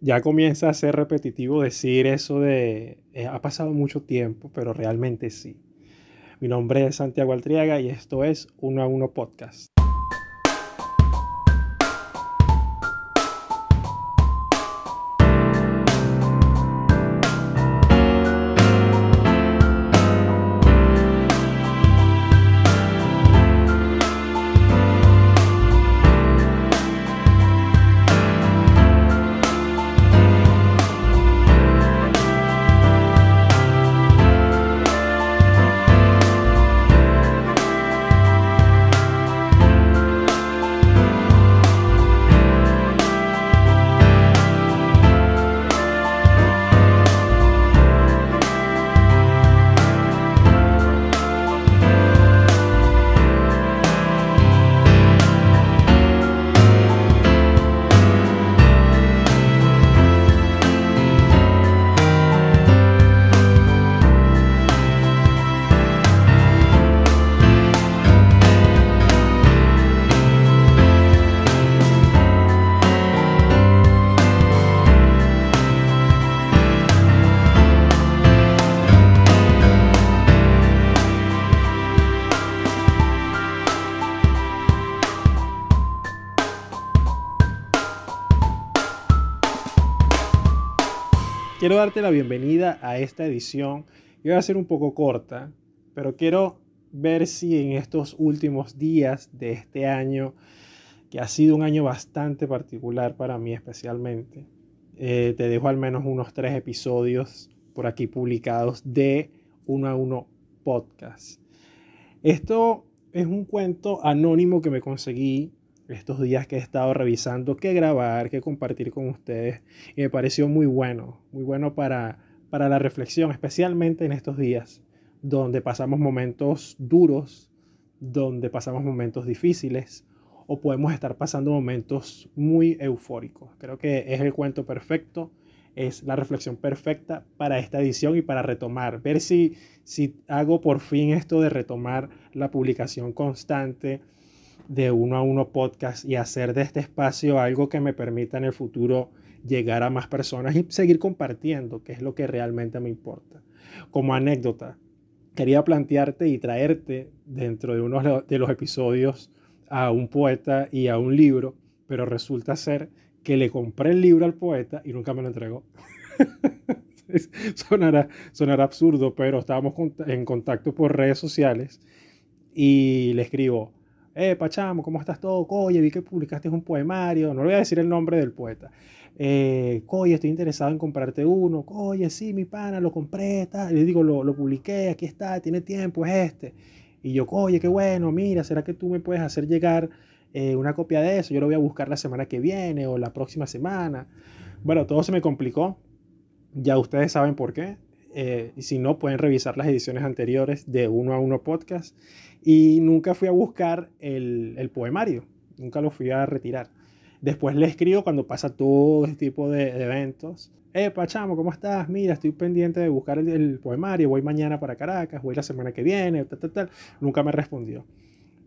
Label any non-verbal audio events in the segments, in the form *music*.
ya comienza a ser repetitivo decir eso de eh, ha pasado mucho tiempo, pero realmente sí. Mi nombre es Santiago Altriaga y esto es Uno a Uno Podcast. Quiero darte la bienvenida a esta edición. Yo voy a ser un poco corta, pero quiero ver si en estos últimos días de este año, que ha sido un año bastante particular para mí especialmente, eh, te dejo al menos unos tres episodios por aquí publicados de uno a uno podcast. Esto es un cuento anónimo que me conseguí estos días que he estado revisando qué grabar, qué compartir con ustedes. Y me pareció muy bueno, muy bueno para, para la reflexión, especialmente en estos días donde pasamos momentos duros, donde pasamos momentos difíciles o podemos estar pasando momentos muy eufóricos. Creo que es el cuento perfecto, es la reflexión perfecta para esta edición y para retomar, ver si, si hago por fin esto de retomar la publicación constante, de uno a uno podcast y hacer de este espacio algo que me permita en el futuro llegar a más personas y seguir compartiendo, que es lo que realmente me importa. Como anécdota, quería plantearte y traerte dentro de uno de los episodios a un poeta y a un libro, pero resulta ser que le compré el libro al poeta y nunca me lo entregó. *laughs* sonará, sonará absurdo, pero estábamos en contacto por redes sociales y le escribo, eh, Pachamo, ¿cómo estás todo? Oye, vi que publicaste un poemario, no le voy a decir el nombre del poeta. Eh, estoy interesado en comprarte uno. Oye, sí, mi pana, lo compré, tal. le digo, lo, lo publiqué, aquí está, tiene tiempo, es este. Y yo, oye, qué bueno, mira, ¿será que tú me puedes hacer llegar eh, una copia de eso? Yo lo voy a buscar la semana que viene o la próxima semana. Bueno, todo se me complicó. Ya ustedes saben por qué. Eh, y si no, pueden revisar las ediciones anteriores de Uno a Uno Podcast. Y nunca fui a buscar el, el poemario, nunca lo fui a retirar. Después le escribo cuando pasa todo este tipo de, eventos. Eh, Pachamo, ¿cómo estás? Mira, estoy pendiente de buscar el, poemario. Voy mañana para Caracas, voy la semana que viene, tal, tal, tal. Nunca me respondió.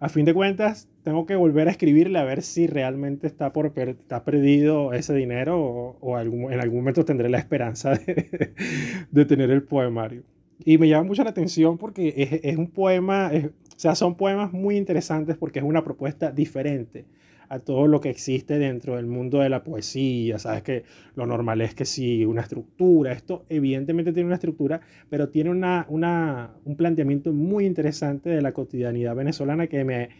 A fin de cuentas, tengo que volver a escribirle a ver si realmente está, por está perdido ese dinero o, en algún momento tendré la esperanza *laughs* de, tener el poemario. Y me llama mucho la atención porque es, es un poema, o sea, son poemas muy interesantes porque es una propuesta diferente a todo lo que existe dentro del mundo de la poesía. Sabes que lo normal es que sí, una estructura. Esto evidentemente tiene una estructura, pero tiene una, una, un planteamiento muy interesante de la cotidianidad venezolana que me,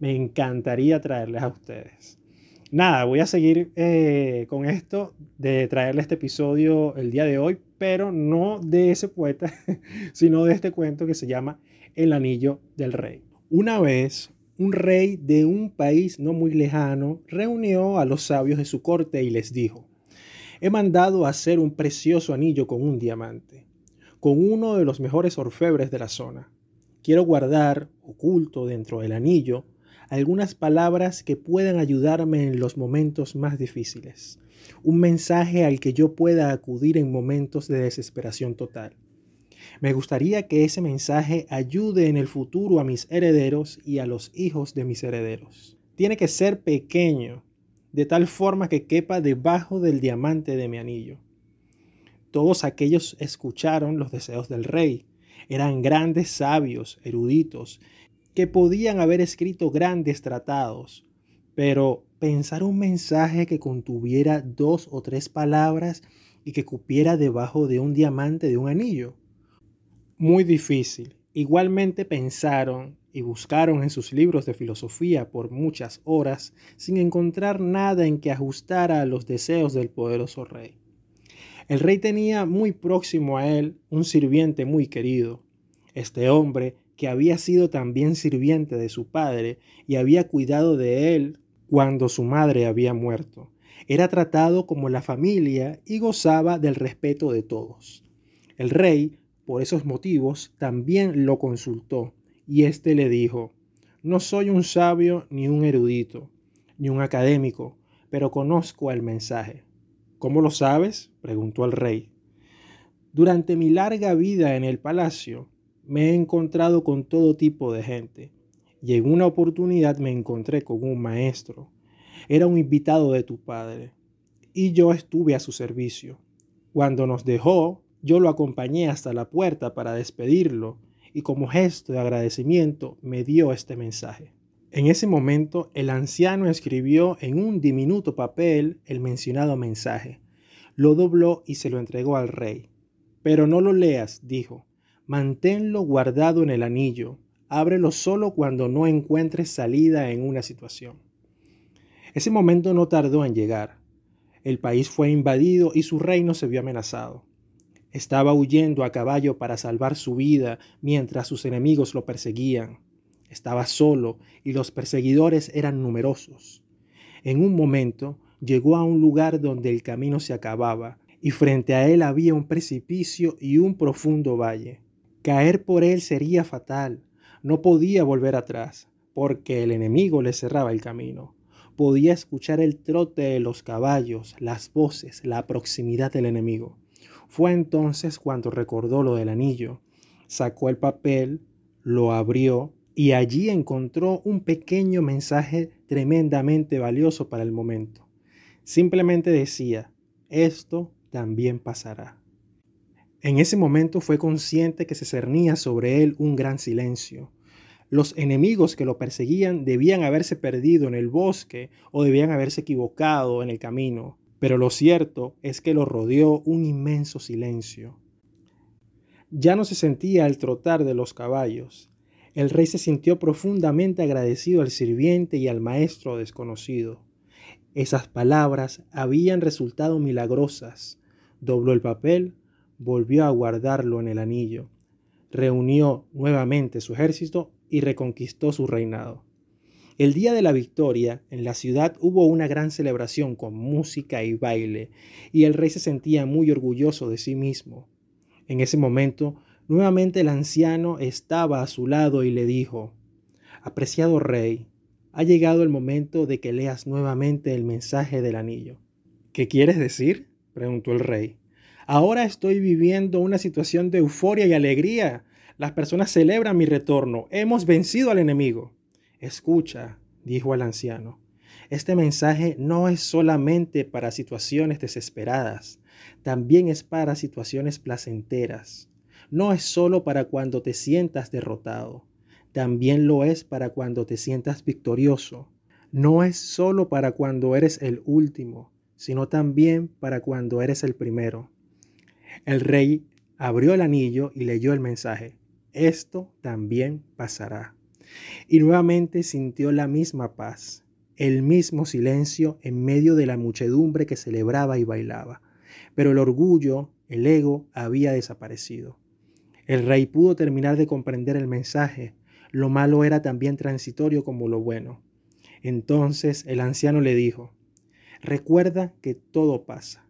me encantaría traerles a ustedes. Nada, voy a seguir eh, con esto de traerle este episodio el día de hoy, pero no de ese poeta, *laughs* sino de este cuento que se llama el anillo del rey. Una vez, un rey de un país no muy lejano reunió a los sabios de su corte y les dijo, he mandado hacer un precioso anillo con un diamante, con uno de los mejores orfebres de la zona. Quiero guardar, oculto dentro del anillo, algunas palabras que puedan ayudarme en los momentos más difíciles, un mensaje al que yo pueda acudir en momentos de desesperación total. Me gustaría que ese mensaje ayude en el futuro a mis herederos y a los hijos de mis herederos. Tiene que ser pequeño, de tal forma que quepa debajo del diamante de mi anillo. Todos aquellos escucharon los deseos del rey. Eran grandes sabios, eruditos, que podían haber escrito grandes tratados, pero pensar un mensaje que contuviera dos o tres palabras y que cupiera debajo de un diamante de un anillo. Muy difícil. Igualmente pensaron y buscaron en sus libros de filosofía por muchas horas sin encontrar nada en que ajustara a los deseos del poderoso rey. El rey tenía muy próximo a él un sirviente muy querido. Este hombre, que había sido también sirviente de su padre y había cuidado de él cuando su madre había muerto, era tratado como la familia y gozaba del respeto de todos. El rey, por esos motivos, también lo consultó, y éste le dijo, No soy un sabio ni un erudito, ni un académico, pero conozco el mensaje. ¿Cómo lo sabes? preguntó el rey. Durante mi larga vida en el palacio me he encontrado con todo tipo de gente y en una oportunidad me encontré con un maestro. Era un invitado de tu padre y yo estuve a su servicio. Cuando nos dejó, yo lo acompañé hasta la puerta para despedirlo y como gesto de agradecimiento me dio este mensaje. En ese momento el anciano escribió en un diminuto papel el mencionado mensaje, lo dobló y se lo entregó al rey. Pero no lo leas, dijo, manténlo guardado en el anillo, ábrelo solo cuando no encuentres salida en una situación. Ese momento no tardó en llegar. El país fue invadido y su reino se vio amenazado. Estaba huyendo a caballo para salvar su vida mientras sus enemigos lo perseguían. Estaba solo y los perseguidores eran numerosos. En un momento llegó a un lugar donde el camino se acababa y frente a él había un precipicio y un profundo valle. Caer por él sería fatal. No podía volver atrás porque el enemigo le cerraba el camino. Podía escuchar el trote de los caballos, las voces, la proximidad del enemigo. Fue entonces cuando recordó lo del anillo. Sacó el papel, lo abrió y allí encontró un pequeño mensaje tremendamente valioso para el momento. Simplemente decía, esto también pasará. En ese momento fue consciente que se cernía sobre él un gran silencio. Los enemigos que lo perseguían debían haberse perdido en el bosque o debían haberse equivocado en el camino, pero lo cierto es que lo rodeó un inmenso silencio. Ya no se sentía el trotar de los caballos, el rey se sintió profundamente agradecido al sirviente y al maestro desconocido. Esas palabras habían resultado milagrosas. Dobló el papel, volvió a guardarlo en el anillo, reunió nuevamente su ejército y reconquistó su reinado. El día de la victoria, en la ciudad hubo una gran celebración con música y baile, y el rey se sentía muy orgulloso de sí mismo. En ese momento Nuevamente el anciano estaba a su lado y le dijo, Apreciado rey, ha llegado el momento de que leas nuevamente el mensaje del anillo. ¿Qué quieres decir? preguntó el rey. Ahora estoy viviendo una situación de euforia y alegría. Las personas celebran mi retorno. Hemos vencido al enemigo. Escucha, dijo el anciano. Este mensaje no es solamente para situaciones desesperadas, también es para situaciones placenteras no es solo para cuando te sientas derrotado, también lo es para cuando te sientas victorioso. No es solo para cuando eres el último, sino también para cuando eres el primero. El rey abrió el anillo y leyó el mensaje. Esto también pasará. Y nuevamente sintió la misma paz, el mismo silencio en medio de la muchedumbre que celebraba y bailaba. Pero el orgullo, el ego, había desaparecido. El rey pudo terminar de comprender el mensaje. Lo malo era también transitorio como lo bueno. Entonces el anciano le dijo, recuerda que todo pasa.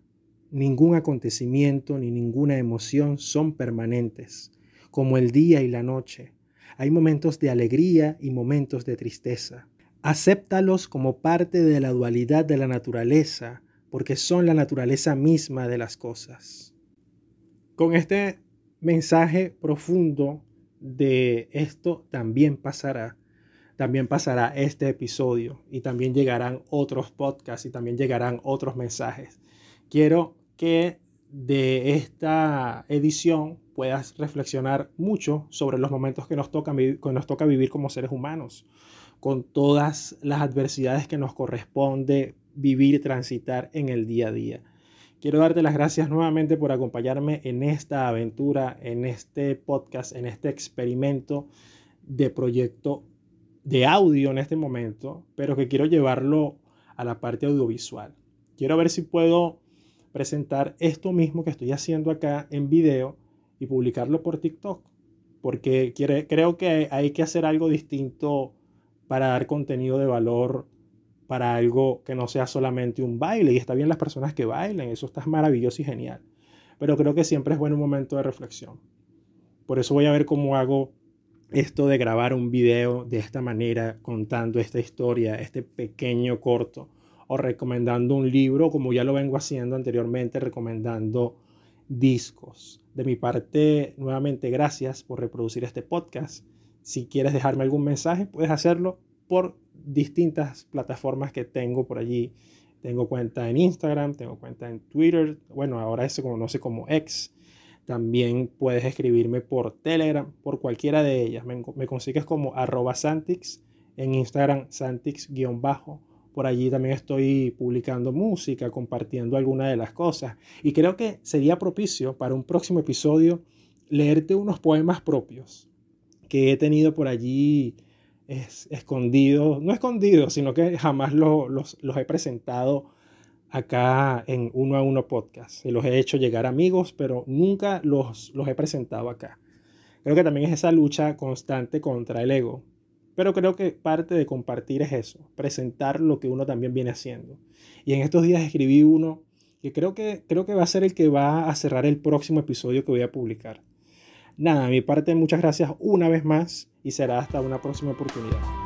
Ningún acontecimiento ni ninguna emoción son permanentes, como el día y la noche. Hay momentos de alegría y momentos de tristeza. Acéptalos como parte de la dualidad de la naturaleza, porque son la naturaleza misma de las cosas. Con este mensaje profundo de esto también pasará, también pasará este episodio y también llegarán otros podcasts y también llegarán otros mensajes. Quiero que de esta edición puedas reflexionar mucho sobre los momentos que nos toca, que nos toca vivir como seres humanos, con todas las adversidades que nos corresponde vivir y transitar en el día a día. Quiero darte las gracias nuevamente por acompañarme en esta aventura, en este podcast, en este experimento de proyecto de audio en este momento, pero que quiero llevarlo a la parte audiovisual. Quiero ver si puedo presentar esto mismo que estoy haciendo acá en video y publicarlo por TikTok, porque creo que hay que hacer algo distinto para dar contenido de valor para algo que no sea solamente un baile. Y está bien las personas que bailen, eso está maravilloso y genial. Pero creo que siempre es bueno un momento de reflexión. Por eso voy a ver cómo hago esto de grabar un video de esta manera, contando esta historia, este pequeño corto, o recomendando un libro, como ya lo vengo haciendo anteriormente, recomendando discos. De mi parte, nuevamente, gracias por reproducir este podcast. Si quieres dejarme algún mensaje, puedes hacerlo por distintas plataformas que tengo por allí. Tengo cuenta en Instagram, tengo cuenta en Twitter, bueno, ahora se conoce como X. También puedes escribirme por Telegram, por cualquiera de ellas. Me, consigues como arroba Santix, en Instagram Santix-bajo. Por allí también estoy publicando música, compartiendo algunas de las cosas. Y creo que sería propicio para un próximo episodio leerte unos poemas propios que he tenido por allí es escondido, no escondido, sino que jamás los, he presentado acá en uno a uno podcast. Se los he hecho llegar amigos, pero nunca los, los he presentado acá. Creo que también es esa lucha constante contra el ego. Pero creo que parte de compartir es eso, presentar lo que uno también viene haciendo. Y en estos días escribí uno que creo que, creo que va a ser el que va a cerrar el próximo episodio que voy a publicar. Nada, a mi parte, muchas gracias una vez más y será hasta una próxima oportunidad.